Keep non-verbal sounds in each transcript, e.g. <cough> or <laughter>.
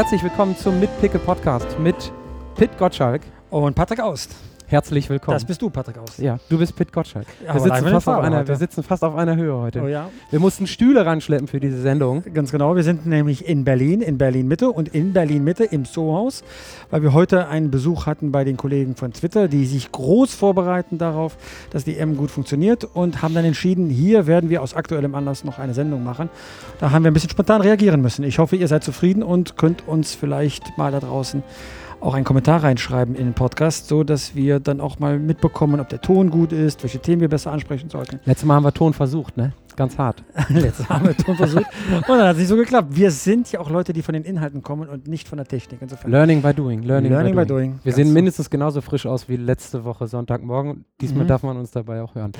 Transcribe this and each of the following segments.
herzlich willkommen zum Mitpicke Podcast mit Pit Gottschalk. Und Patrick Aust. Herzlich willkommen. Das bist du, Patrick Aust. Ja, du bist Pit Gottschalk. Ja, wir, sitzen fast auf einer, wir sitzen fast auf einer Höhe heute. Oh ja, Wir mussten Stühle ranschleppen für diese Sendung. ganz genau. Wir sind nämlich in Berlin, in Berlin Mitte und in Berlin Mitte im Zoohaus, weil wir heute einen Besuch hatten bei den Kollegen von Twitter, die sich groß vorbereiten darauf, dass die M gut funktioniert und haben dann entschieden, hier werden wir aus aktuellem Anlass noch eine Sendung machen. Da haben wir ein bisschen spontan reagieren müssen. Ich hoffe, ihr seid zufrieden und könnt uns vielleicht mal da draußen auch einen Kommentar reinschreiben in den Podcast, so dass wir dann auch mal mitbekommen, ob der Ton gut ist, welche Themen wir besser ansprechen sollten. Letztes Mal haben wir Ton versucht, ne? Ganz hart. <laughs> Letztes Mal haben wir Ton versucht. Und dann hat es nicht so geklappt. Wir sind ja auch Leute, die von den Inhalten kommen und nicht von der Technik. Insofern. Learning by doing. Learning, Learning by, by doing. doing. Wir Ganz sehen mindestens genauso frisch aus wie letzte Woche Sonntagmorgen. Diesmal Mhm. darf man uns dabei auch hören.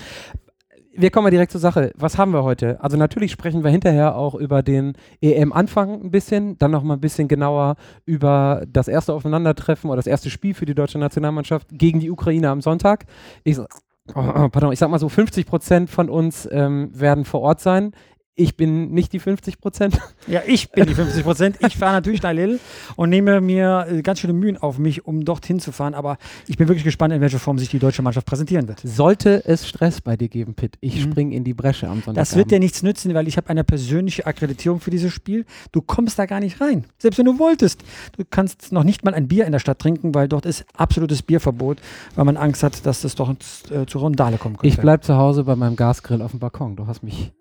Wir kommen mal direkt zur Sache. Was haben wir heute? Also natürlich sprechen wir hinterher auch über den EM-Anfang ein bisschen, dann noch mal ein bisschen genauer über das erste Aufeinandertreffen oder das erste Spiel für die deutsche Nationalmannschaft gegen die Ukraine am Sonntag. Ich, oh, oh, pardon, ich sag mal so, 50 Prozent von uns ähm, werden vor Ort sein. Ich bin nicht die 50 Prozent. Ja, ich bin die 50 Prozent. Ich fahre natürlich nach Lille und nehme mir äh, ganz schöne Mühen auf mich, um dorthin zu fahren. Aber ich bin wirklich gespannt, in welcher Form sich die deutsche Mannschaft präsentieren wird. Sollte es Stress bei dir geben, Pitt, ich Mhm. spring in die Bresche am Sonntag. Das wird dir nichts nützen, weil ich habe eine persönliche Akkreditierung für dieses Spiel. Du kommst da gar nicht rein. Selbst wenn du wolltest. Du kannst noch nicht mal ein Bier in der Stadt trinken, weil dort ist absolutes Bierverbot, weil man Angst hat, dass das doch äh, zur Rondale kommen könnte. Ich bleib zu Hause bei meinem Gasgrill auf dem Balkon. Du hast mich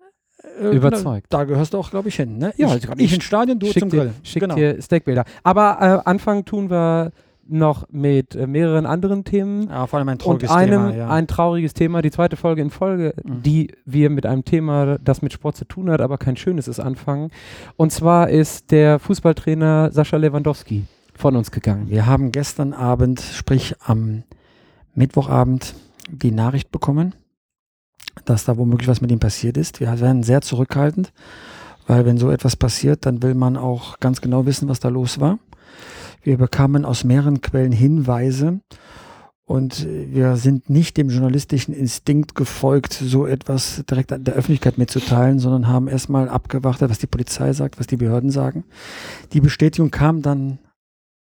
Äh, überzeugt. Da gehörst du auch, glaube ich, hin. Ne? Ja, ich, also ich ich ins Stadion, du zum dir, Grill. Schick Genau. dir Steakbilder. Aber äh, Anfang tun wir noch mit äh, mehreren anderen Themen. Ja, vor allem ein Und trauriges einem Thema. Ja. ein trauriges Thema, die zweite Folge in Folge, Mhm. die wir mit einem Thema, das mit Sport zu tun hat, aber kein schönes ist, anfangen. Und zwar ist der Fußballtrainer Sascha Lewandowski von uns gegangen. Wir haben gestern Abend, sprich am Mittwochabend, die Nachricht bekommen, dass da womöglich was mit ihm passiert ist. Wir werden sehr zurückhaltend, weil wenn so etwas passiert, dann will man auch ganz genau wissen, was da los war. Wir bekamen aus mehreren Quellen Hinweise und wir sind nicht dem journalistischen Instinkt gefolgt, so etwas direkt der Öffentlichkeit mitzuteilen, sondern haben erstmal abgewartet, was die Polizei sagt, was die Behörden sagen. Die Bestätigung kam dann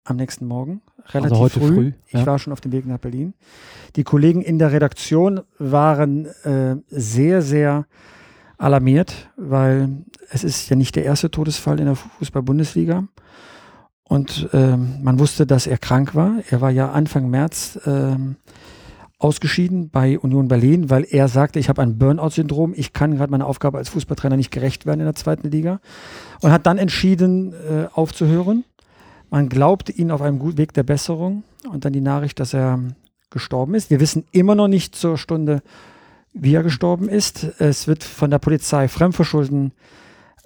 am nächsten Morgen, relativ Also heute früh. früh, Ich ja. war schon auf dem Weg nach Berlin. Die Kollegen in der Redaktion waren äh, sehr, sehr alarmiert, weil es ist ja nicht der erste Todesfall in der Fußball-Bundesliga. Und ähm, man wusste, dass er krank war. Er war ja Anfang März ähm, ausgeschieden bei Union Berlin, weil er sagte, ich habe ein Burnout-Syndrom, ich kann gerade meiner Aufgabe als Fußballtrainer nicht gerecht werden in der zweiten Liga. Und hat dann entschieden, äh, aufzuhören. Man glaubte ihn auf einem guten Weg der Besserung und dann die Nachricht, dass er gestorben ist. Wir wissen immer noch nicht zur Stunde, wie er gestorben ist. Es wird von der Polizei Fremdverschulden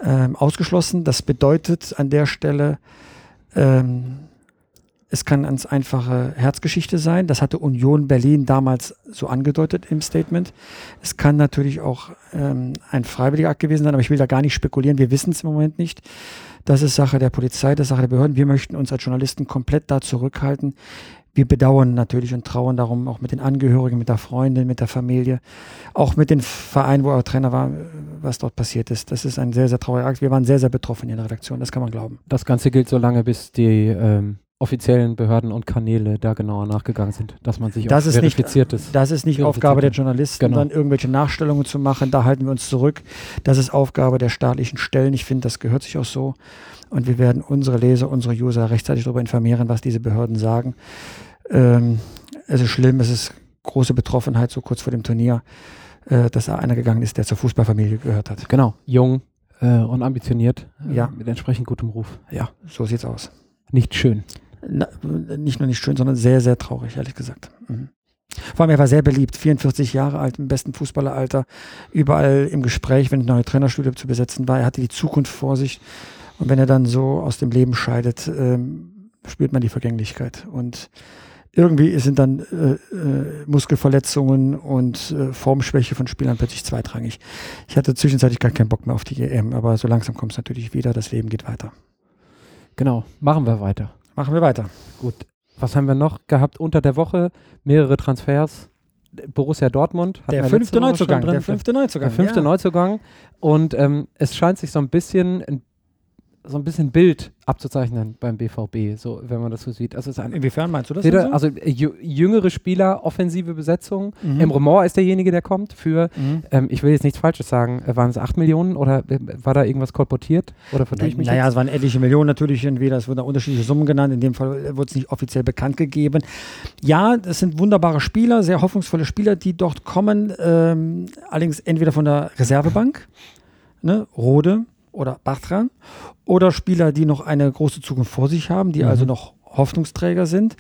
ähm, ausgeschlossen. Das bedeutet an der Stelle, ähm, es kann ganz einfache Herzgeschichte sein. Das hatte Union Berlin damals so angedeutet im Statement. Es kann natürlich auch ähm, ein freiwilliger Akt gewesen sein, aber ich will da gar nicht spekulieren. Wir wissen es im Moment nicht. Das ist Sache der Polizei, das ist Sache der Behörden. Wir möchten uns als Journalisten komplett da zurückhalten. Wir bedauern natürlich und trauern darum auch mit den Angehörigen, mit der Freundin, mit der Familie, auch mit den Vereinen, wo er Trainer war, was dort passiert ist. Das ist ein sehr, sehr trauriger Akt. Wir waren sehr, sehr betroffen in der Redaktion, das kann man glauben. Das Ganze gilt so lange, bis die ähm, offiziellen Behörden und Kanäle da genauer nachgegangen sind, dass man sich Das auch ist nicht- ist. Das ist nicht Aufgabe der. Journalisten, Genau. dann irgendwelche Nachstellungen zu machen. Da halten wir uns zurück. Das ist Aufgabe der staatlichen Stellen. Ich finde, das gehört sich auch so. Und wir werden unsere Leser, unsere User rechtzeitig darüber informieren, was diese Behörden sagen. Ähm, es ist schlimm, es ist große Betroffenheit so kurz vor dem Turnier, äh, dass da einer gegangen ist, der zur Fußballfamilie gehört hat. Genau, jung äh, und ambitioniert, äh, Ja. mit entsprechend gutem Ruf. Ja, So sieht's aus. nicht schön. Na, nicht nur nicht schön, sondern sehr, sehr traurig, ehrlich gesagt. Mhm. Vor allem, er war sehr beliebt, 44 Jahre alt, im besten Fußballeralter, überall im Gespräch, wenn eine neue Trainerstudie zu besetzen war. Er hatte die Zukunft vor sich. Und wenn er dann so aus dem Leben scheidet, ähm, spürt man die Vergänglichkeit. Und irgendwie sind dann äh, äh, Muskelverletzungen und äh, Formschwäche von Spielern plötzlich zweitrangig. Ich hatte zwischenzeitlich gar keinen Bock mehr auf die EM, aber so langsam kommt es natürlich wieder. Das Leben geht weiter. Genau, machen wir weiter. Machen wir weiter. Gut, was haben wir noch gehabt unter der Woche? Mehrere Transfers. Borussia Dortmund. Der wir fünfte Woche schon Neuzugang. drin. Der fünfte Neuzugang. Der fünfte ja. Neuzugang. Und ähm, es scheint sich so ein bisschen ein so ein bisschen Bild abzuzeichnen beim BVB, so wenn man das so sieht. Also es ist ein, Inwiefern meinst du das? denn so? also äh, jü- jüngere Spieler, offensive Besetzung. Mhm. Emre Mor ist derjenige, der kommt für, Mhm. ähm, ich will jetzt nichts Falsches sagen, äh, waren es 8 Millionen oder äh, war da irgendwas kolportiert? Oder ich mich Naja, jetzt? es waren etliche Millionen natürlich entweder, es wurden da unterschiedliche Summen genannt, in dem Fall wurde es nicht offiziell bekannt gegeben. Ja, das sind wunderbare Spieler, sehr hoffnungsvolle Spieler, die dort kommen, ähm, allerdings entweder von der Reservebank, ne, Rode oder Bartran, oder Spieler, die noch eine große Zukunft vor sich haben, die Mhm. also noch Hoffnungsträger sind.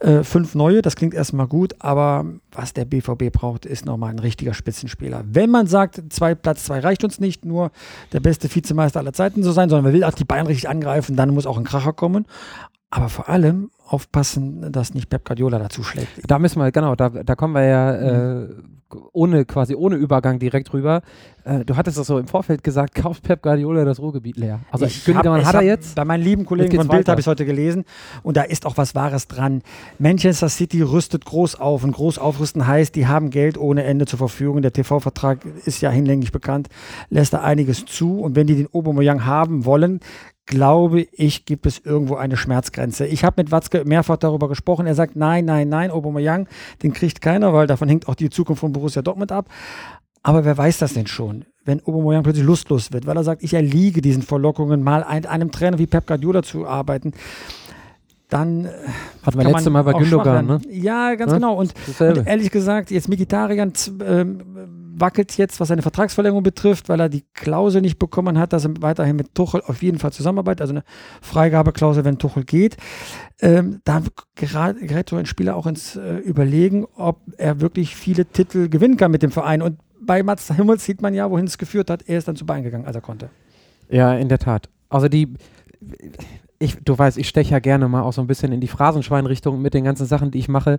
Äh, fünf neue, das klingt erstmal gut, aber was der BVB braucht, ist nochmal ein richtiger Spitzenspieler. Wenn man sagt, zwei, Platz zwei reicht uns nicht, nur der beste Vizemeister aller Zeiten zu sein, sondern man will auch die Bayern richtig angreifen, dann muss auch ein Kracher kommen. Aber vor allem aufpassen, dass nicht Pep Guardiola dazu schlägt. Da müssen wir, genau, da, da kommen wir ja äh, ohne, quasi ohne Übergang direkt rüber. Äh, du hattest das so im Vorfeld gesagt, <laughs> kauft Pep Guardiola das Ruhrgebiet leer. Also Ich Gündogan hab- hat er jetzt. Bei meinen lieben Kollegen von weiter. habe ich es heute gelesen und da ist auch was Wahres dran. Manchester City rüstet groß auf und groß aufrüsten heißt, die haben Geld ohne Ende zur Verfügung. Der TV-Vertrag ist ja hinlänglich bekannt, lässt da einiges zu und wenn die den Aubameyang haben wollen, glaube ich, gibt es irgendwo eine Schmerzgrenze. Ich habe mit Watzke mehrfach darüber gesprochen. Er sagt, nein, nein, nein, Aubameyang, den kriegt keiner, weil davon hängt auch die Zukunft von Borussia Dortmund ab. Aber wer weiß das denn schon? Wenn Aubameyang plötzlich lustlos wird, weil er sagt, ich erliege diesen Verlockungen, mal ein, einem Trainer wie Pep Guardiola zu arbeiten, dann äh, wir kann letzte man Mal bei auch Gündogan, ne? Ja, ganz Ja, genau. Und, und ehrlich gesagt, jetzt Mikitarian ähm, wackelt jetzt, was seine Vertragsverlängerung betrifft, weil er die Klausel nicht bekommen hat, dass er weiterhin mit Tuchel auf jeden Fall zusammenarbeitet, also eine Freigabeklausel, wenn Tuchel geht. Ähm, da gerät, so ein Spieler auch ins äh, Überlegen, ob er wirklich viele Titel gewinnen kann mit dem Verein. Und bei Mats Hummels sieht man ja, wohin es geführt hat. Er ist dann zu Bein gegangen, als er konnte. Ja, in der Tat. Also die, ich, du weißt, ich steche ja gerne mal auch so ein bisschen in die Phrasenschweinrichtung mit den ganzen Sachen, die ich mache.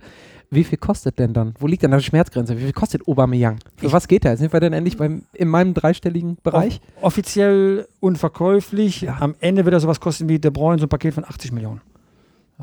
Wie viel kostet denn dann? Wo liegt denn da die Schmerzgrenze? Wie viel kostet Aubameyang? Für was geht der? Sind wir denn endlich beim, in meinem dreistelligen Bereich? Off offiziell unverkäuflich. Am Ende wird er sowas kosten wie De Bruyne, so ein Paket von 80 Millionen.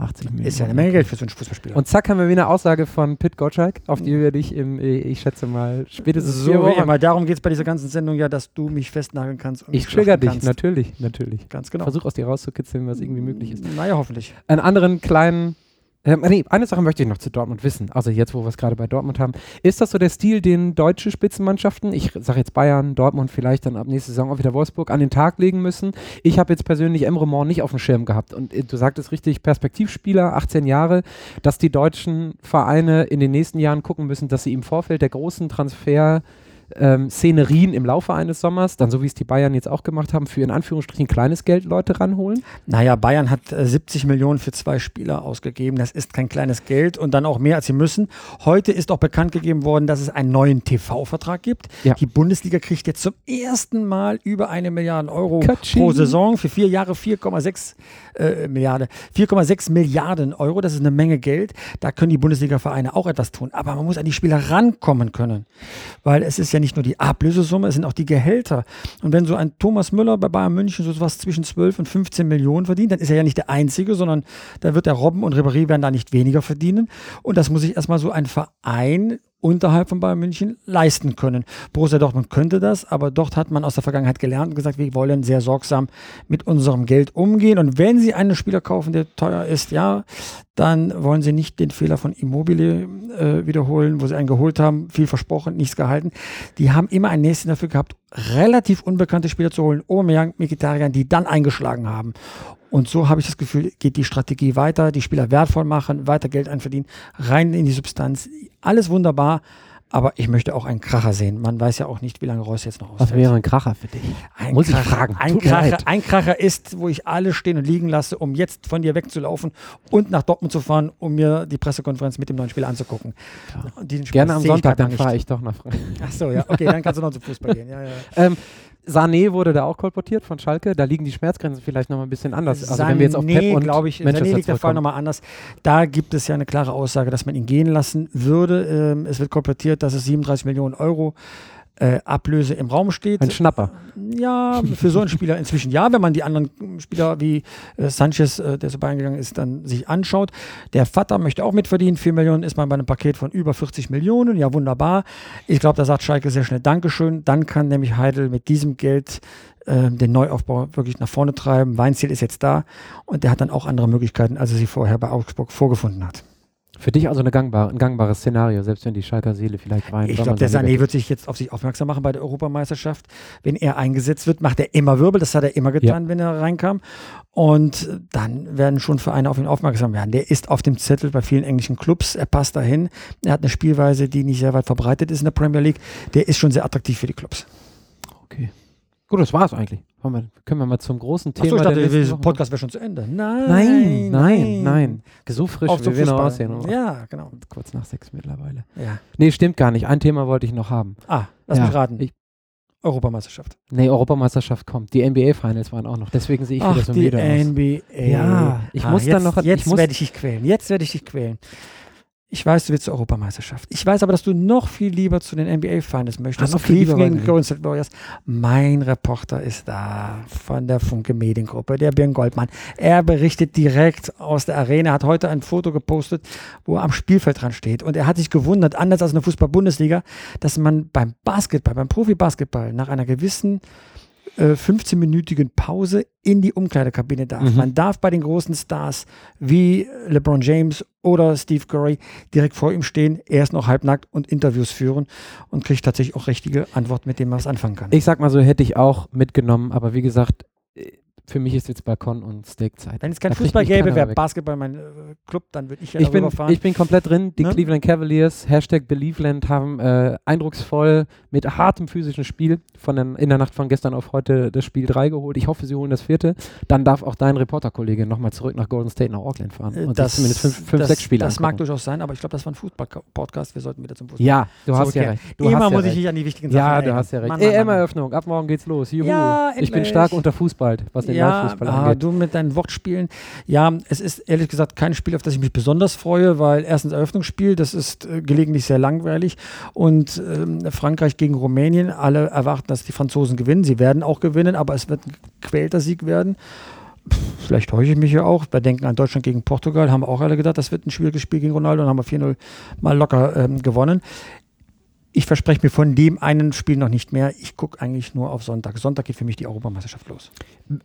80 Millionen. Ist ja eine Menge Geld für so einen Fußballspieler. Und zack haben wir wieder eine Aussage von Pit Gottschalk, auf die wir dich im, äh, ich schätze mal, spätestens so vier wie Wochen. immer. Darum geht es bei dieser ganzen Sendung ja, dass du mich festnageln kannst. Und Ich trigger dich, kannst. natürlich, natürlich. Ganz genau. Versuch aus dir rauszukitzeln, was irgendwie möglich ist. Naja, hoffentlich. einen anderen kleinen. Ähm, nee, eine Sache möchte ich noch zu Dortmund wissen. Also jetzt, wo wir es gerade bei Dortmund haben. Ist das so der Stil, den deutsche Spitzenmannschaften, ich sage jetzt Bayern, Dortmund, vielleicht dann ab nächste Saison auch wieder Wolfsburg, an den Tag legen müssen? Ich habe jetzt persönlich Emre Mor nicht auf dem Schirm gehabt. Und äh, du sagtest richtig, Perspektivspieler, 18 Jahre, dass die deutschen Vereine in den nächsten Jahren gucken müssen, dass sie im Vorfeld der großen Transfer ähm, Szenerien im Laufe eines Sommers, dann so wie es die Bayern jetzt auch gemacht haben, für in Anführungsstrichen kleines Geld Leute ranholen? Naja, Bayern hat äh, 70 Millionen für zwei Spieler ausgegeben. Das ist kein kleines Geld und dann auch mehr, als sie müssen. Heute ist auch bekannt gegeben worden, dass es einen neuen TV-Vertrag gibt. Ja. Die Bundesliga kriegt jetzt zum ersten Mal über eine Milliarde Euro Katsching. pro Saison für vier Jahre 4,6 äh, Milliarden. 4,6 Milliarden Euro, das ist eine Menge Geld. Da können die Bundesliga-Vereine auch etwas tun. Aber man muss an die Spieler rankommen können. Weil es ist ja nicht nur die Ablösesumme, es sind auch die Gehälter. Und wenn so ein Thomas Müller bei Bayern München so was zwischen 12 und 15 Millionen verdient, dann ist er ja nicht der Einzige, sondern da wird der Robben und Ribéry werden da nicht weniger verdienen. Und das muss sich erstmal so ein Verein unterhalb von Bayern München leisten können. Borussia Dortmund könnte das, aber dort hat man aus der Vergangenheit gelernt und gesagt, wir wollen sehr sorgsam mit unserem Geld umgehen. Und wenn Sie einen Spieler kaufen, der teuer ist, ja, dann wollen Sie nicht den Fehler von Immobile äh, wiederholen, wo Sie einen geholt haben, viel versprochen, nichts gehalten. Die haben immer ein Nächsten dafür gehabt, relativ unbekannte Spieler zu holen, Aubameyang, Mkhitaryan, die dann eingeschlagen haben. Und so habe ich das Gefühl, geht die Strategie weiter, die Spieler wertvoll machen, weiter Geld einverdienen, rein in die Substanz. Alles wunderbar, aber ich möchte auch einen Kracher sehen. Man weiß ja auch nicht, wie lange Reus jetzt noch Was ausfällt. wäre ein Kracher für dich? Ein Muss ich Kracher, fragen. Ein Kracher, ein Kracher ist, wo ich alle stehen und liegen lasse, um jetzt von dir wegzulaufen und nach Dortmund zu fahren, um mir die Pressekonferenz mit dem neuen Spieler anzugucken. Spaß Gerne am ich Sonntag, dann fahre ich doch nach Frankreich. Ach so, ja, okay, dann kannst du noch zum Fußball gehen. Ja, ja. <laughs> Ähm, Sané wurde da auch kolportiert von Schalke. Da liegen die Schmerzgrenzen vielleicht noch mal ein bisschen anders. Also wenn wir jetzt auf Pep und glaube ich, Manchester Sané liegt der Fall nochmal anders. Da gibt es ja eine klare Aussage, dass man ihn gehen lassen würde. Ähm, es wird kolportiert, dass es 37 Millionen Euro äh, Ablöse im Raum steht. Ein Schnapper. Ja, für so einen Spieler inzwischen ja, wenn man die anderen Spieler wie äh, Sanchez, äh, der so beigegangen ist, dann sich anschaut. Der Vater möchte auch mitverdienen. 4 Millionen ist man bei einem Paket von über 40 Millionen. Ja, wunderbar. Ich glaube, da sagt Schalke sehr schnell Dankeschön. Dann kann nämlich Heidel mit diesem Geld äh, den Neuaufbau wirklich nach vorne treiben. Weinziel ist jetzt da und der hat dann auch andere Möglichkeiten, als er sie vorher bei Augsburg vorgefunden hat. Für dich also eine gangbare, ein gangbares Szenario, selbst wenn die Schalker Seele vielleicht weint. Ich glaube, der Sané wird sich jetzt auf sich aufmerksam machen bei der Europameisterschaft. Wenn er eingesetzt wird, macht er immer Wirbel. Das hat er immer getan, wenn er reinkam. Und dann werden schon Vereine auf ihn aufmerksam werden. Der ist auf dem Zettel bei vielen englischen Clubs. Er passt dahin. Er hat eine Spielweise, die nicht sehr weit verbreitet ist in der Premier League. Der ist schon sehr attraktiv für die Clubs. Okay. Gut, das war's eigentlich. Wir, können wir mal zum großen Thema Achso, ich der dachte, der Podcast wäre schon zu Ende. Nein, Nein, nein, nein. So frisch, Auf wie wir noch aussehen. Ja, genau. Kurz nach sechs mittlerweile. Ja. Nee, stimmt gar nicht. Ein Thema wollte ich noch haben. Ah, lass Ja, mich raten. Ich, Europameisterschaft. nee, Europameisterschaft kommt. Die NBA-Finals waren auch noch. Deswegen sehe ich Ach, wieder so die müde aus. NBA. Ja, ich muss jetzt, dann noch- Jetzt werde ich dich quälen. Jetzt werde ich dich quälen. Ich weiß, du willst zur Europameisterschaft. Ich weiß aber, dass du noch viel lieber zu den NBA-Finals möchtest. Ah, noch viel lieber, weil- Golden State Warriors. Mein Reporter ist da von der Funke Mediengruppe, der Björn Goldmann. Er berichtet direkt aus der Arena, hat heute ein Foto gepostet, wo er am Spielfeld dran steht. Und er hat sich gewundert, anders als in der Fußball-Bundesliga, dass man beim Basketball, beim Profi-Basketball nach einer gewissen äh, 15-minütigen Pause in die Umkleidekabine darf. Mhm. Man darf bei den großen Stars wie LeBron James oder Steve Curry direkt vor ihm stehen, er ist noch halbnackt und Interviews führen und kriegt tatsächlich auch richtige Antworten, mit denen man was anfangen kann. Ich sag mal so, hätte ich auch mitgenommen, aber wie gesagt, äh, für mich ist jetzt Balkon und Steakzeit. Wenn es kein Da Fußball mich gäbe, wäre. Basketball mein äh, Club, dann würde ich ja Ich bin, fahren. ich bin komplett drin. Die Ne? Cleveland Cavaliers, Hashtag Believeland, haben äh, eindrucksvoll mit hartem physischen Spiel von den, in der Nacht von gestern auf heute das Spiel 3 geholt. Ich hoffe, sie holen das vierte. Dann darf auch dein Reporterkollege nochmal zurück nach Golden State, nach Auckland fahren Äh, und sich zumindest fünf, fünf das, sechs Spiele Das mag angucken. durchaus sein, aber ich glaube, das war ein Fußball-Podcast. Wir sollten wieder zum Fußball. Ja, du hast ja recht. Du Immer ja muss ich recht. dich an die wichtigen Sachen Ja, du hast ja recht. EM-Eröffnung, ab morgen geht's los. Juhu. Ja, ich bin stark unter Fußball, was den Ja, Live-Fußball ah, angeht. du mit deinen Wortspielen. Ja, es ist ehrlich gesagt kein Spiel, auf das ich mich besonders freue, weil erstens Eröffnungsspiel, das ist äh, gelegentlich sehr langweilig und ähm, Frankreich gegen Rumänien, alle erwarten, dass die Franzosen gewinnen. Sie werden auch gewinnen, aber es wird ein gequälter Sieg werden. Pff, Vielleicht täusche ich mich ja auch. Wir denken an Deutschland gegen Portugal, haben auch alle gedacht, das wird ein schwieriges Spiel gegen Ronaldo und haben wir 4-0 mal locker ähm, gewonnen. Ich verspreche mir von dem einen Spiel noch nicht mehr. Ich gucke eigentlich nur auf Sonntag. Sonntag geht für mich die Europameisterschaft los.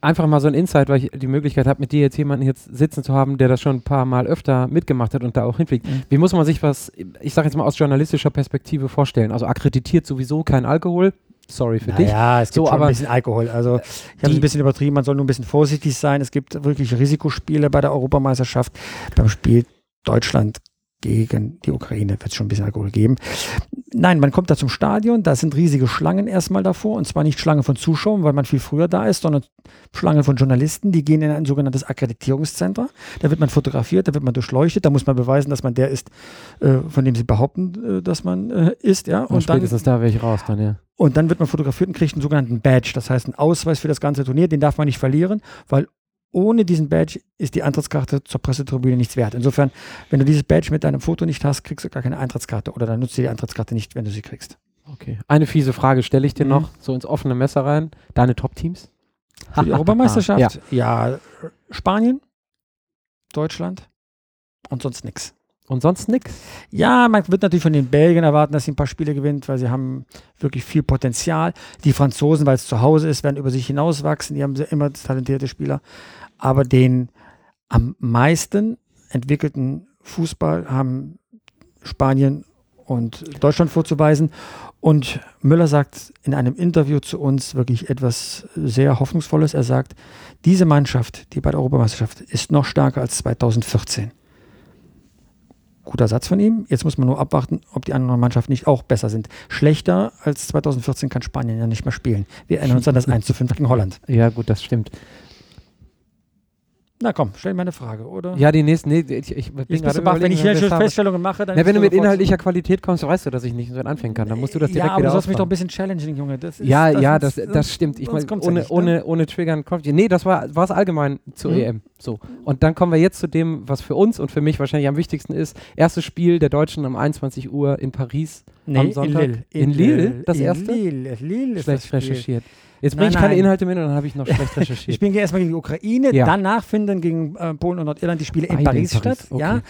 einfach mal so ein Insight, weil ich die Möglichkeit habe, mit dir jetzt jemanden jetzt sitzen zu haben, der das schon ein paar Mal öfter mitgemacht hat und da auch hinfliegt. Mhm. Wie muss man sich was, ich sage jetzt mal aus journalistischer Perspektive vorstellen? Also akkreditiert sowieso kein Alkohol. Sorry für dich. Ja, es gibt So, schon aber ein bisschen Alkohol. Also ich habe es ein bisschen übertrieben, man soll nur ein bisschen vorsichtig sein. Es gibt wirklich Risikospiele bei der Europameisterschaft. Beim Spiel Deutschland gegen die Ukraine wird es schon ein bisschen Alkohol geben. Nein, man kommt da zum Stadion, da sind riesige Schlangen erstmal davor und zwar nicht Schlangen von Zuschauern, weil man viel früher da ist, sondern Schlangen von Journalisten, die gehen in ein sogenanntes Akkreditierungszentrum. Da wird man fotografiert, da wird man durchleuchtet, da muss man beweisen, dass man der ist, äh, von dem sie behaupten, äh, dass man äh, ist. Ja? Und, Und dann spätestens da wäre ich raus dann, ja. und dann wird man fotografiert und kriegt einen sogenannten Badge. Das heißt, einen Ausweis für das ganze Turnier. Den darf man nicht verlieren, weil ohne diesen Badge ist die Eintrittskarte zur Pressetribüne nichts wert. Insofern, wenn du dieses Badge mit deinem Foto nicht hast, kriegst du gar keine Eintrittskarte oder dann nutzt du die Eintrittskarte nicht, wenn du sie kriegst. Okay. Eine fiese Frage stelle ich dir Mhm. noch, so ins offene Messer rein. Deine Top-Teams? Für die <laughs> Europameisterschaft? Ja. ja, Spanien, Deutschland und sonst nichts. Und sonst nix? Ja, man wird natürlich von den Belgiern erwarten, dass sie ein paar Spiele gewinnt, weil sie haben wirklich viel Potenzial. Die Franzosen, weil es zu Hause ist, werden über sich hinauswachsen. Die haben immer talentierte Spieler. Aber den am meisten entwickelten Fußball haben Spanien und Deutschland vorzuweisen. Und Müller sagt in einem Interview zu uns wirklich etwas sehr Hoffnungsvolles. Er sagt, diese Mannschaft, die bei der Europameisterschaft, ist noch stärker als 2014 guter Satz von ihm. Jetzt muss man nur abwarten, ob die anderen Mannschaften nicht auch besser sind. Schlechter als 2014 kann Spanien ja nicht mehr spielen. Wir erinnern uns an das 1 zu 5 gegen Holland. Ja, gut, das stimmt. Na komm, stell mir eine Frage, oder? Ja, die nächsten, nee, ich, ich bin gerade baff, wenn ich überlegen, hier schon. Feststellungen mache, dann Na, wenn du mit inhaltlicher Qualität kommst, weißt du, dass ich nicht so anfangen kann. Dann musst du das direkt Ja, aber wieder du sollst mich doch ein bisschen challengen, Junge. Das ist, Ja, das ja, das, das stimmt. Ich meine, ja ohne, nicht, ne? ohne, ohne Triggern kommt. Nee, das war es allgemein zur Mhm. EM. So. Und dann kommen wir jetzt zu dem, was für uns und für mich wahrscheinlich am wichtigsten ist. Erstes Spiel der Deutschen um 21 Uhr in Paris Nee, am in Sonntag. Lille. In Lille, das in erste? Lille, Lille ist Schlecht das Spiel. Jetzt bringe ich keine nein. Inhalte und dann habe ich noch schlecht <laughs> recherchiert. spielen erstmal gegen die Ukraine, Ja. danach finden gegen äh, Polen und Nordirland die Spiele in Beide Paris, Paris, statt. okay. Ja.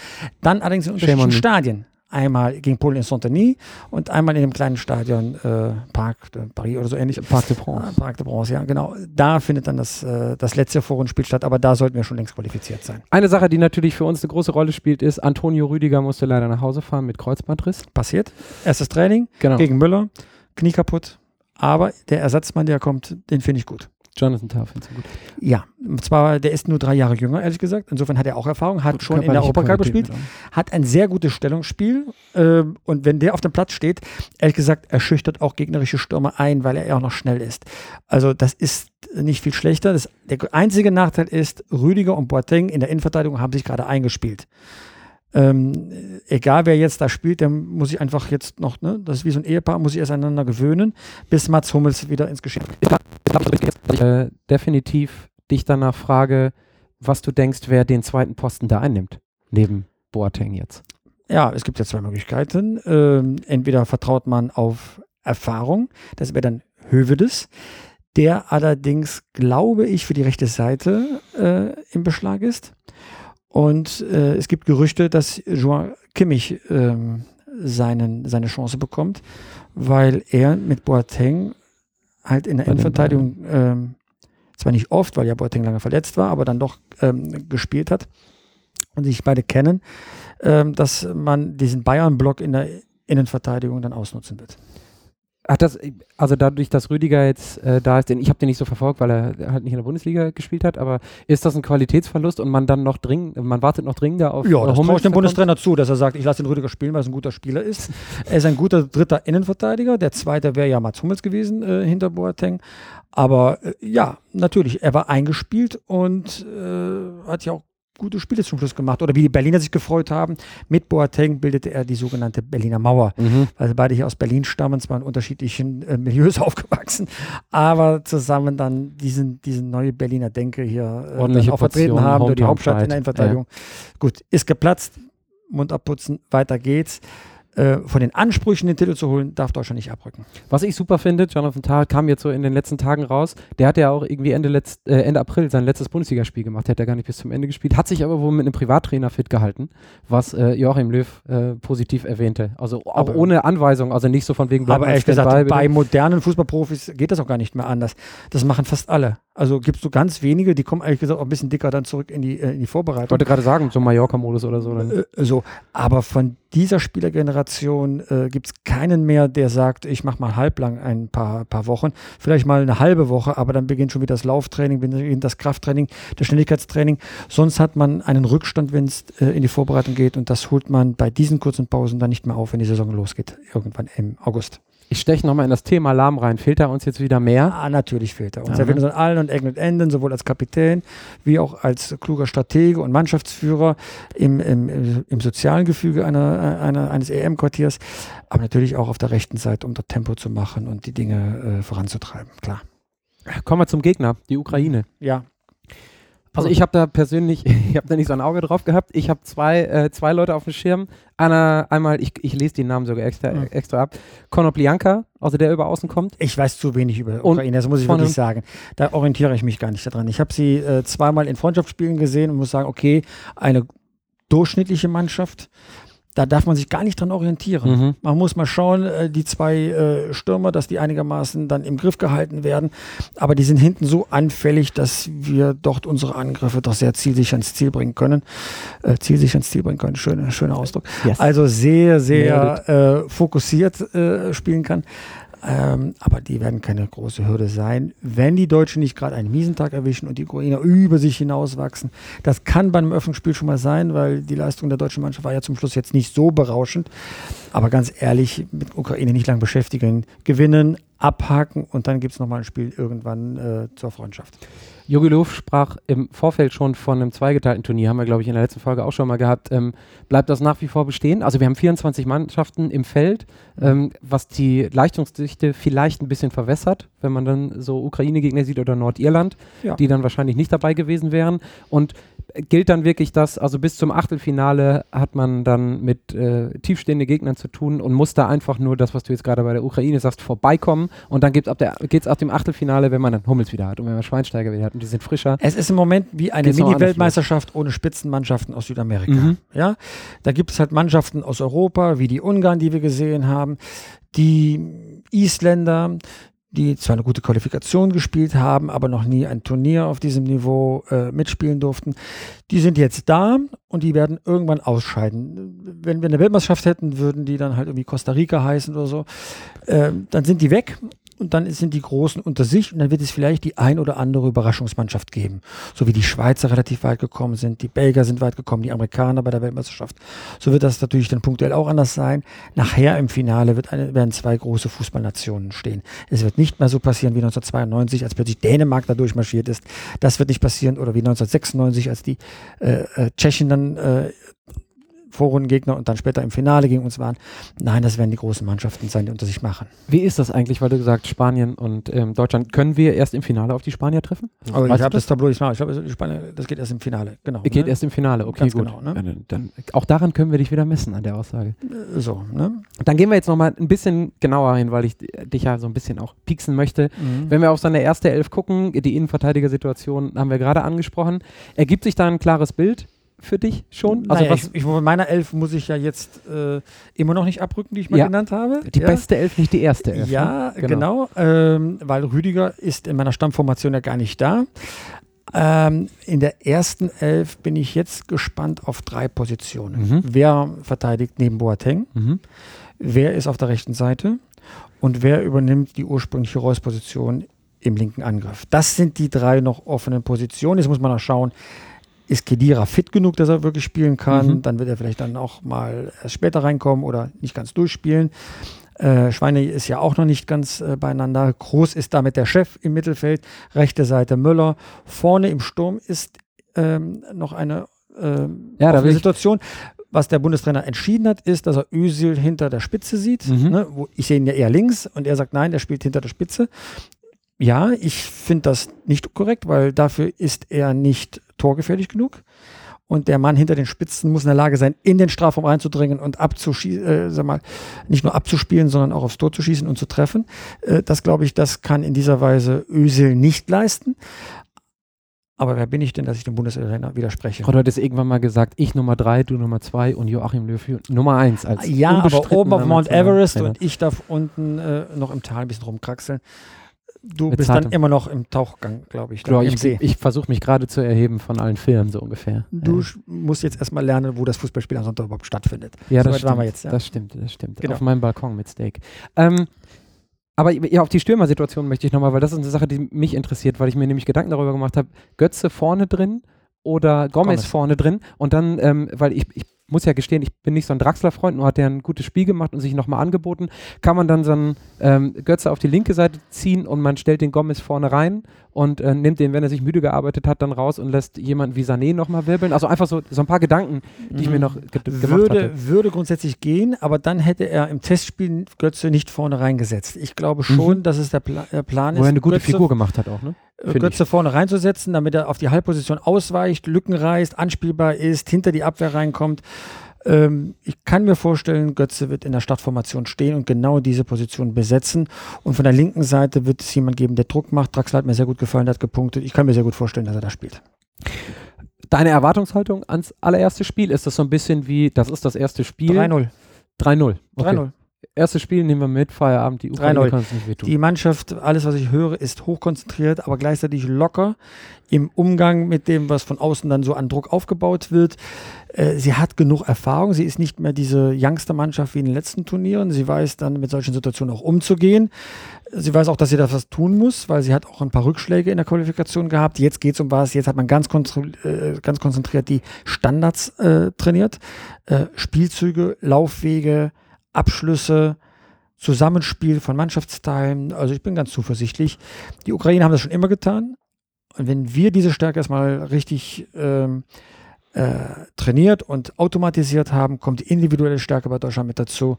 Dann allerdings in unterschiedlichen. Stadien. Einmal gegen Polen in Saint-Denis und einmal in dem kleinen Stadion äh, Parc de Paris oder so ähnlich. Parc de Ah, France. Parc de Bronze, ja, genau. Da findet dann das, äh, das letzte Vorrundenspiel statt, aber da sollten wir schon längst qualifiziert sein. Eine Sache, die natürlich für uns eine große Rolle spielt, ist, Antonio Rüdiger musste leider nach Hause fahren mit Kreuzbandriss. Passiert. Erstes Training Genau. gegen Müller, Knie kaputt. Aber der Ersatzmann, der kommt, den finde ich gut. Jonathan Tah findest du gut. Ja, und zwar, der ist nur drei Jahre jünger, ehrlich gesagt. Insofern hat er auch Erfahrung, hat schon in der Europacup gespielt, hat ein sehr gutes Stellungsspiel. ähm, und wenn der auf dem Platz steht, ehrlich gesagt, er schüchtert auch gegnerische Stürmer ein, weil er auch noch schnell ist. Also das ist nicht viel schlechter. Das, der einzige Nachteil ist, Rüdiger und Boateng in der Innenverteidigung haben sich gerade eingespielt. Ähm, egal wer jetzt da spielt, der muss sich einfach jetzt noch, ne, das ist wie so ein Ehepaar, muss sich erst aneinander gewöhnen, bis Mats Hummels wieder ins Geschehen Ich äh, definitiv dich danach frage, was du denkst, wer den zweiten Posten da einnimmt. Neben Boateng jetzt. Ja, es gibt ja zwei Möglichkeiten. Ähm, entweder vertraut man auf Erfahrung, das wäre dann Hövedes, der allerdings, glaube ich, für die rechte Seite äh, im Beschlag ist. Und äh, es gibt Gerüchte, dass Joao Kimmich ähm, seinen, seine Chance bekommt, weil er mit Boateng halt in der Bei den Innenverteidigung ähm, zwar nicht oft, weil ja Boateng lange verletzt war, aber dann doch ähm, gespielt hat und sich beide kennen, ähm, dass man diesen Bayern-Block in der Innenverteidigung dann ausnutzen wird. Hat das, also dadurch, dass Rüdiger jetzt äh, da ist, denn ich habe den nicht so verfolgt, weil er halt nicht in der Bundesliga gespielt hat, aber ist das ein Qualitätsverlust und man dann noch dringend, man wartet noch dringender auf Ja, äh, das Hummels, traue ich dem Bundestrainer zu, dass er sagt, ich lasse den Rüdiger spielen, weil es ein guter Spieler ist. <laughs> er ist ein guter dritter Innenverteidiger. Der zweite wäre ja Mats Hummels gewesen äh, hinter Boateng. Aber äh, ja, natürlich, er war eingespielt und äh, hat ja auch gute Spiele zum Schluss gemacht. Oder wie die Berliner sich gefreut haben, mit Boateng bildete er die sogenannte Berliner Mauer. Mhm. weil sie beide hier aus Berlin stammen, zwar in unterschiedlichen äh, Milieus <laughs> aufgewachsen, aber zusammen dann diesen, diesen neue Berliner Denke hier äh, Ordentliche auch vertreten Portion haben, durch die Hauptstadt in Pride. der Innenverteidigung. Gut, ist geplatzt, Mund abputzen, weiter geht's. Äh, von den Ansprüchen, den Titel zu holen, darf Deutschland nicht abrücken. Was ich super finde, Jonathan Tah kam jetzt so in den letzten Tagen raus. Der hat ja auch irgendwie Ende, letzt, äh, Ende April sein letztes Bundesligaspiel gemacht. Der hat ja gar nicht bis zum Ende gespielt. Hat sich aber wohl mit einem Privattrainer fit gehalten, was äh, Joachim Löw äh, positiv erwähnte. Also auch Aber- ohne Anweisung, also nicht so von wegen aber ehrlich gesagt, bitte. bei modernen Fußballprofis geht das auch gar nicht mehr anders. Das machen fast alle. Also gibt es so ganz wenige, die kommen ehrlich gesagt auch ein bisschen dicker dann zurück in die, äh, in die Ich Vorbereitung. wollte gerade sagen, so Mallorca-Modus oder so. Dann. So, aber von dieser Spielergeneration äh, gibt es keinen mehr, der sagt, ich mache mal halblang ein paar, paar Wochen, vielleicht mal eine halbe Woche, aber dann beginnt schon wieder das Lauftraining, beginnt das Krafttraining, das Schnelligkeitstraining. Sonst hat man einen Rückstand, wenn es äh, in die Vorbereitung geht und das holt man bei diesen kurzen Pausen dann nicht mehr auf, wenn die Saison losgeht, irgendwann im August. Ich steche nochmal in das Thema Alarm rein. Fehlt da uns jetzt wieder mehr? Ah, natürlich fehlt er uns. Ja, Er fehlt uns an allen und Ecken und Enden, sowohl als Kapitän wie auch als kluger Stratege und Mannschaftsführer im, im, im sozialen Gefüge einer, einer, eines EM-Quartiers, aber natürlich auch auf der rechten Seite, um dort Tempo zu machen und die Dinge äh, voranzutreiben. Klar. Kommen wir zum Gegner, die Ukraine. Ja. Also ich habe da persönlich, <laughs> ich habe da nicht so ein Auge drauf gehabt. Ich habe zwei, äh, zwei Leute auf dem Schirm. Einer, einmal, ich, ich lese den Namen sogar extra, Mhm. extra ab. Konoplyanka, also der über außen kommt. Ich weiß zu wenig über Und Ukraine, das muss ich wirklich sagen. Da orientiere ich mich gar nicht daran. Ich habe sie äh, zweimal in Freundschaftsspielen gesehen und muss sagen, okay, eine durchschnittliche Mannschaft, da darf man sich gar nicht dran orientieren. Mhm. Man muss mal schauen, äh, die zwei äh, Stürmer, dass die einigermaßen dann im Griff gehalten werden. Aber die sind hinten so anfällig, dass wir dort unsere Angriffe doch sehr zielsicher ans Ziel bringen können. Äh, zielsicher ans Ziel bringen können, schöner, schöner Ausdruck. Yes. Also sehr, sehr äh, fokussiert äh, spielen kann. Ähm, aber die werden keine große Hürde sein, wenn die Deutschen nicht gerade einen miesen Tag erwischen und die Ukrainer über sich hinauswachsen. Das kann bei einem Öffnungsspiel schon mal sein, weil die Leistung der deutschen Mannschaft war ja zum Schluss jetzt nicht so berauschend. Aber ganz ehrlich, mit Ukraine nicht lang beschäftigen, gewinnen, abhaken und dann gibt es nochmal ein Spiel irgendwann äh, zur Freundschaft. Jogi Löw sprach im Vorfeld schon von einem zweigeteilten Turnier, haben wir, glaube ich, in der letzten Folge auch schon mal gehabt. Ähm, bleibt das nach wie vor bestehen? Also wir haben 24 Mannschaften im Feld, ähm, was die Leistungsdichte vielleicht ein bisschen verwässert, wenn man dann so Ukraine-Gegner sieht oder Nordirland, ja. die dann wahrscheinlich nicht dabei gewesen wären. Und gilt dann wirklich das, also bis zum Achtelfinale hat man dann mit äh, tiefstehenden Gegnern zu tun und muss da einfach nur das, was du jetzt gerade bei der Ukraine sagst, vorbeikommen und dann geht es ab, ab dem Achtelfinale, wenn man dann Hummels wieder hat und wenn man Schweinsteiger wieder hat und die sind frischer. Es ist im Moment wie eine Mini-Weltmeisterschaft ohne Spitzenmannschaften aus Südamerika. Mhm. Ja? Da gibt es halt Mannschaften aus Europa, wie die Ungarn, die wir gesehen haben, die Isländer, die zwar eine gute Qualifikation gespielt haben, aber noch nie ein Turnier auf diesem Niveau äh, mitspielen durften. Die sind jetzt da und die werden irgendwann ausscheiden. Wenn wir eine Weltmeisterschaft hätten, würden die dann halt irgendwie Costa Rica heißen oder so. Äh, dann sind die weg und dann sind die Großen unter sich und dann wird es vielleicht die ein oder andere Überraschungsmannschaft geben. So wie die Schweizer relativ weit gekommen sind, die Belgier sind weit gekommen, die Amerikaner bei der Weltmeisterschaft. So wird das natürlich dann punktuell auch anders sein. Nachher im Finale wird eine, werden zwei große Fußballnationen stehen. Es wird nicht mehr so passieren wie 1992, als plötzlich Dänemark da durchmarschiert ist. Das wird nicht passieren oder wie 1996, als die äh, äh, Tschechen dann äh, Vorrundengegner und dann später im Finale gegen uns waren. Nein, das werden die großen Mannschaften sein, die unter sich machen. Wie ist das eigentlich, weil du gesagt Spanien und ähm, Deutschland, können wir erst im Finale auf die Spanier treffen? Also ich habe das Tableau nicht mal. Ich glaube, das geht erst im Finale, genau. Geht ne? erst im Finale, okay, Ganz gut. Genau, ne? dann, dann, auch daran können wir dich wieder messen an der Aussage. Äh, so, ne? Dann gehen wir jetzt nochmal ein bisschen genauer hin, weil ich dich ja so ein bisschen auch pieksen möchte. Mhm. Wenn wir auf seine erste Elf gucken, die Innenverteidigersituation haben wir gerade angesprochen, ergibt sich da ein klares Bild? Für dich schon? Also naja, was ich, von meiner Elf muss ich ja jetzt äh, immer noch nicht abrücken, die ich mal ja. genannt habe. Die ja. beste Elf, nicht die erste Elf. Ja, ne? genau, genau ähm, weil Rüdiger ist in meiner Stammformation ja gar nicht da. Ähm, in der ersten Elf bin ich jetzt gespannt auf drei Positionen. Mhm. Wer verteidigt neben Boateng? Mhm. Wer ist auf der rechten Seite? Und wer übernimmt die ursprüngliche Reus-Position im linken Angriff? Das sind die drei noch offenen Positionen. Jetzt muss man noch schauen, ist Kedira fit genug, dass er wirklich spielen kann? Mhm. Dann wird er vielleicht dann auch mal erst später reinkommen oder nicht ganz durchspielen. Äh, Schweine ist ja auch noch nicht ganz äh, beieinander. Groß ist damit der Chef im Mittelfeld. Rechte Seite Müller. Vorne im Sturm ist ähm, noch eine äh, ja, Situation. Was der Bundestrainer entschieden hat, ist, dass er Özil hinter der Spitze sieht. Mhm. Ne, wo ich sehe ihn ja eher links und er sagt, nein, der spielt hinter der Spitze. Ja, ich finde das nicht korrekt, weil dafür ist er nicht torgefährlich genug. Und der Mann hinter den Spitzen muss in der Lage sein, in den Strafraum reinzudringen und abzuschießen, äh, sag mal, nicht nur abzuspielen, sondern auch aufs Tor zu schießen und zu treffen. Äh, das glaube ich, das kann in dieser Weise Ösel nicht leisten. Aber wer bin ich denn, dass ich dem Bundestrainer widerspreche? Du hattest irgendwann mal gesagt, ich Nummer drei, du Nummer zwei und Joachim Löw Nummer eins. Als ja, aber oben auf Mount Everest und ich darf unten äh, noch im Tal ein bisschen rumkraxeln. Du bist dann immer noch im Tauchgang, glaube ich. Genau, ich, ich versuche mich gerade zu erheben von allen Filmen, so ungefähr. Du ja. musst jetzt erstmal lernen, wo das Fußballspiel am Sonntag überhaupt stattfindet. Ja, so das, stimmt, jetzt, ja. das stimmt. Das stimmt. Genau. Auf meinem Balkon mit Steak. Ähm, aber ja, auf die Stürmersituation möchte ich nochmal, weil das ist eine Sache, die mich interessiert, weil ich mir nämlich Gedanken darüber gemacht habe, Götze vorne drin oder Gomez, Gomez. vorne drin und dann, ähm, weil ich, ich muss ja gestehen, ich bin nicht so ein Draxler-Freund, nur hat er ein gutes Spiel gemacht und sich nochmal angeboten. Kann man dann so einen ähm, Götze auf die linke Seite ziehen und man stellt den Gomez vorne rein und äh, nimmt den, wenn er sich müde gearbeitet hat, dann raus und lässt jemanden wie Sané nochmal wirbeln. Also einfach so, so ein paar Gedanken, die ich mir noch ge würde, hatte. Würde grundsätzlich gehen, aber dann hätte er im Testspiel Götze nicht vorne reingesetzt. Ich glaube schon, mhm. dass es der, Pla der Plan ist. Wo er eine gute Götze Figur gemacht hat auch, ne? Götze ich. vorne reinzusetzen, damit er auf die Halbposition ausweicht, Lücken reißt, anspielbar ist, hinter die Abwehr reinkommt. Ähm, ich kann mir vorstellen, Götze wird in der Startformation stehen und genau diese Position besetzen. Und von der linken Seite wird es jemand geben, der Druck macht. Draxler hat mir sehr gut gefallen, der hat gepunktet. Ich kann mir sehr gut vorstellen, dass er da spielt. Deine Erwartungshaltung ans allererste Spiel ist das so ein bisschen wie, das ist das erste Spiel. 3-0. 3-0. Okay. 3-0 erstes Spiel nehmen wir mit, Feierabend, die Ukraine kann es nicht wehtun. Die Mannschaft, alles was ich höre, ist hochkonzentriert, aber gleichzeitig locker im Umgang mit dem, was von außen dann so an Druck aufgebaut wird. Äh, sie hat genug Erfahrung, sie ist nicht mehr diese Youngster-Mannschaft wie in den letzten Turnieren. Sie weiß dann mit solchen Situationen auch umzugehen. Sie weiß auch, dass sie da was tun muss, weil sie hat auch ein paar Rückschläge in der Qualifikation gehabt. Jetzt geht es um was, jetzt hat man ganz, äh, ganz konzentriert die Standards äh, trainiert. Äh, Spielzüge, Laufwege, Abschlüsse Zusammenspiel von Mannschaftsteilen. Also ich bin ganz zuversichtlich. Die Ukraine haben das schon immer getan. Und wenn wir diese Stärke erstmal richtig ähm, äh, trainiert und automatisiert haben, kommt die individuelle Stärke bei Deutschland mit dazu.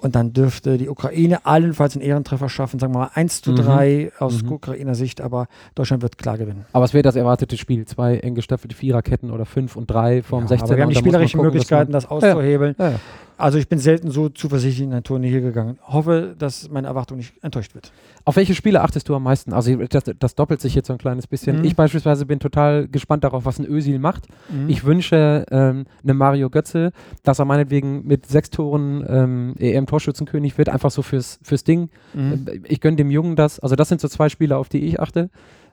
Und dann dürfte die Ukraine allenfalls einen Ehrentreffer schaffen, sagen wir mal 1 zu Mhm. 3 aus Mhm. Ukrainer Sicht, aber Deutschland wird klar gewinnen. Aber es wäre das erwartete Spiel. Zwei eng gestaffelte Viererketten oder fünf und drei vom Ja, 16. aber wir haben die spielerischen gucken, Möglichkeiten, das auszuhebeln. Ja, ja. Also ich bin selten so zuversichtlich in ein Turnier hier gegangen. Hoffe, dass meine Erwartung nicht enttäuscht wird. Auf welche Spiele achtest du am meisten? Also das, das doppelt sich jetzt so ein kleines bisschen. Mhm. Ich beispielsweise bin total gespannt darauf, was ein Özil macht. Mhm. Ich wünsche ähm, einem Mario Götze, dass er meinetwegen mit sechs Toren ähm, EM-Torschützenkönig wird, einfach so fürs, fürs Ding. Mhm. Äh, Ich gönne dem Jungen das. Also das sind so zwei Spiele, auf die ich achte.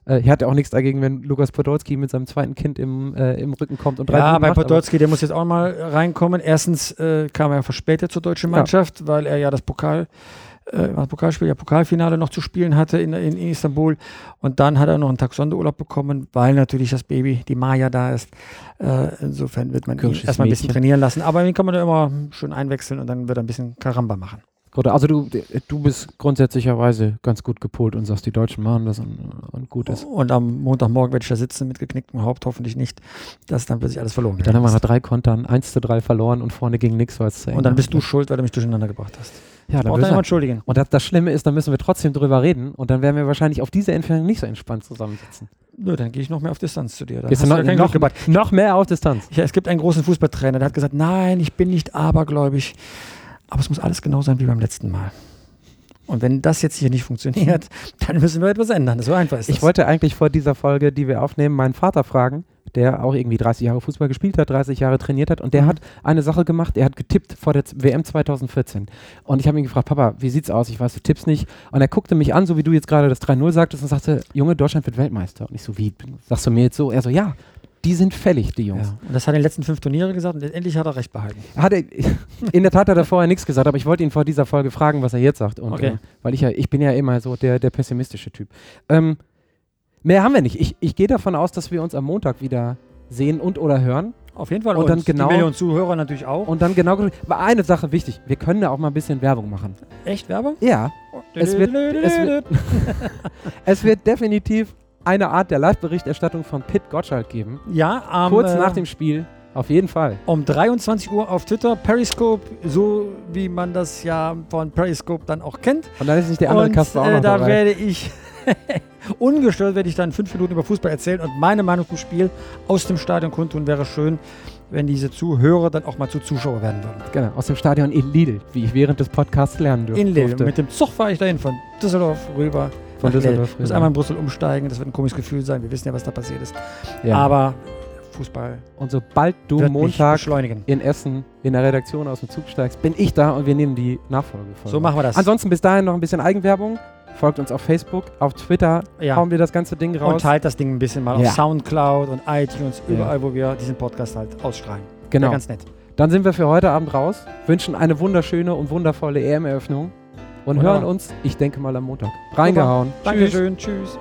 Äh, ich hatte auch nichts dagegen, wenn Lukas Podolski mit seinem zweiten Kind im, äh, im Rücken kommt und drei Ja, Buden bei macht, Podolski, der muss jetzt auch mal reinkommen. Erstens äh, kam er verspätet zur deutschen Ja. Mannschaft, weil er ja das Pokal, äh, das Pokalspiel, ja Pokalfinale noch zu spielen hatte in, in, in Istanbul. Und dann hat er noch einen Tag Sonderurlaub bekommen, weil natürlich das Baby, die Maya, da ist. Äh, insofern wird man ihn erstmal ein bisschen trainieren lassen. Aber den kann man ja immer schön einwechseln und dann wird er ein bisschen Karamba machen. Gut, Also du, du bist grundsätzlicherweise ganz gut gepolt und sagst, die Deutschen machen das und, und gut ist. Und am Montagmorgen werde ich da sitzen mit geknicktem Haupt, hoffentlich nicht, dass dann plötzlich alles verloren Dann haben wir nach drei Kontern 1 zu 3 verloren und vorne ging nichts, weil es zu eng Und dann bist du schuld, weil du mich durcheinander gebracht hast. Ja, dann dann entschuldigen. Und das, das Schlimme ist, da müssen wir trotzdem drüber reden und dann werden wir wahrscheinlich auf diese Entfernung nicht so entspannt zusammensitzen. Nö, dann gehe ich noch mehr auf Distanz zu dir. Dann hast du du noch, noch, noch mehr auf Distanz. Ja, es gibt einen großen Fußballtrainer, der hat gesagt, nein, ich bin nicht abergläubig, aber es muss alles genau sein wie beim letzten Mal. Und wenn das jetzt hier nicht funktioniert, <laughs> dann müssen wir etwas ändern. So einfach ist das. Ich wollte eigentlich vor dieser Folge, die wir aufnehmen, meinen Vater fragen, der auch irgendwie 30 Jahre Fußball gespielt hat, 30 Jahre trainiert hat und der Mhm. hat eine Sache gemacht, er hat getippt vor der WM 2014 und ich habe ihn gefragt, Papa, wie sieht's aus? Ich weiß, du tippst nicht und er guckte mich an, so wie du jetzt gerade das 3-0 sagtest und sagte, Junge, Deutschland wird Weltmeister und ich so, wie, sagst du mir jetzt so? Er so, ja, die sind fällig, die Jungs. ja. Und das hat er in den letzten fünf Turniere gesagt und endlich hat er recht behalten. Hat er, <laughs> in der Tat hat er vorher nichts gesagt, aber ich wollte ihn vor dieser Folge fragen, was er jetzt sagt. Und, Okay. äh, weil ich ja, ich bin ja immer so der, der pessimistische Typ. Ähm, mehr haben wir nicht. Ich, ich gehe davon aus, dass wir uns am Montag wieder sehen und oder hören. Auf jeden Fall. Und dann genau- Die Millionen Zuhörer natürlich auch. Und dann genau, aber eine Sache wichtig, wir können da auch mal ein bisschen Werbung machen. Echt Werbung? Ja, Es wird- es wird- <laughs> es wird definitiv eine Art der Live-Berichterstattung von Pitt Gottschalk geben. ja, am, Kurz äh, nach dem Spiel, auf jeden Fall. um 23 Uhr auf Twitter, Periscope, so wie man das ja von Periscope dann auch kennt. Und dann ist nicht der andere Kasper auch äh, noch da dabei. werde ich <laughs> ungestört werde ich dann fünf Minuten über Fußball erzählen und meine Meinung zum Spiel aus dem Stadion kundtun. Wäre schön, wenn diese Zuhörer dann auch mal zu Zuschauer werden würden. Genau, aus dem Stadion in Lidl, wie ich während des Podcasts lernen durfte. In Lille. Mit dem Zug fahre ich dahin von Düsseldorf rüber. Von nach Lille. Düsseldorf Ich muss einmal in Brüssel umsteigen. Das wird ein komisches Gefühl sein. Wir wissen ja, was da passiert ist. Ja. Aber Fußball Und sobald du Montag in Essen in der Redaktion aus dem Zug steigst, bin ich da und wir nehmen die Nachfolge vor. So machen wir das. Ansonsten bis dahin noch ein bisschen Eigenwerbung. Folgt uns auf Facebook, auf Twitter ja. hauen wir das ganze Ding Und raus. teilt das Ding ein bisschen mal Ja. auf Soundcloud und iTunes, Ja. überall, wo wir diesen Podcast halt ausstrahlen. genau. Ja, ganz nett. Dann sind wir für heute Abend raus, wünschen eine wunderschöne und wundervolle EM-Eröffnung und Wunderbar. hören uns, ich denke mal, am Montag. Reingehauen. Tschüss. Dankeschön. Tschüss.